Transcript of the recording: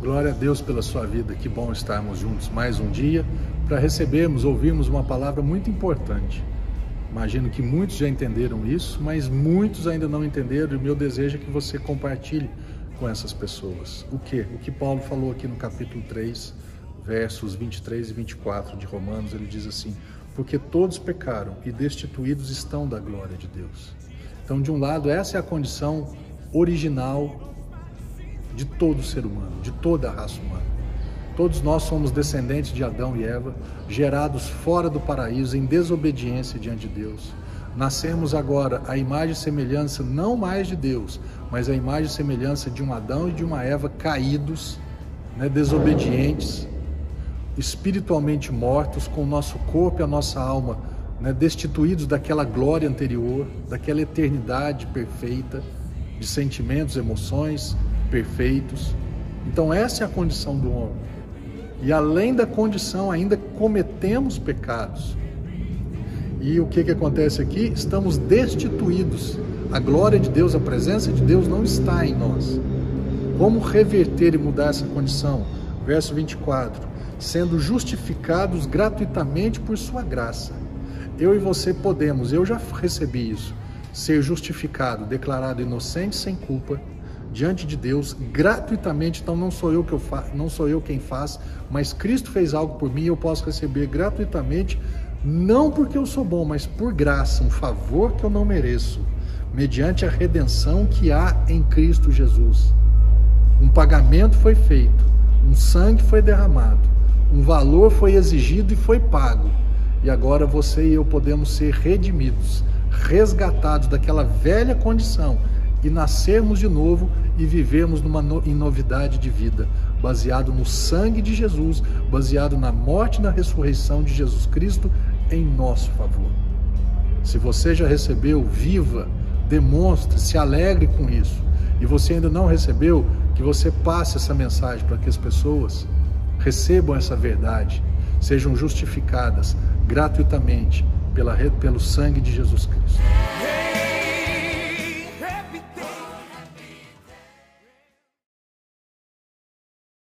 Glória a Deus pela sua vida. Que bom estarmos juntos mais um dia para recebermos, ouvirmos uma palavra muito importante. Imagino que muitos já entenderam isso, mas muitos ainda não entenderam. E meu desejo é que você compartilhe com essas pessoas. O que? O que Paulo falou aqui no capítulo 3, versos 23 e 24 de Romanos, ele diz assim: Porque todos pecaram e destituídos estão da glória de Deus. Então, de um lado, essa é a condição original de todo ser humano, de toda a raça humana. Todos nós somos descendentes de Adão e Eva, gerados fora do paraíso, em desobediência diante de Deus. Nascemos agora a imagem e semelhança não mais de Deus, mas a imagem e semelhança de um Adão e de uma Eva caídos, né, desobedientes, espiritualmente mortos, com o nosso corpo e a nossa alma né, destituídos daquela glória anterior, daquela eternidade perfeita, de sentimentos, emoções, perfeitos. Então, essa é a condição do homem. E além da condição, ainda cometemos pecados. E o que, que acontece aqui? Estamos destituídos. A glória de Deus, a presença de Deus não está em nós. Como reverter e mudar essa condição? Verso 24: sendo justificados gratuitamente por Sua graça. Eu e você podemos, eu já recebi isso, ser justificado, declarado inocente sem culpa diante de Deus gratuitamente. Então não sou eu que eu fa não sou eu quem faz, mas Cristo fez algo por mim, eu posso receber gratuitamente, não porque eu sou bom, mas por graça, um favor que eu não mereço, mediante a redenção que há em Cristo Jesus. Um pagamento foi feito, um sangue foi derramado, um valor foi exigido e foi pago. E agora você e eu podemos ser redimidos, resgatados daquela velha condição e nascermos de novo e vivermos numa no, em novidade de vida, baseado no sangue de Jesus, baseado na morte e na ressurreição de Jesus Cristo em nosso favor. Se você já recebeu, viva, demonstre, se alegre com isso. E você ainda não recebeu, que você passe essa mensagem para que as pessoas recebam essa verdade, sejam justificadas gratuitamente pela, pelo sangue de Jesus Cristo.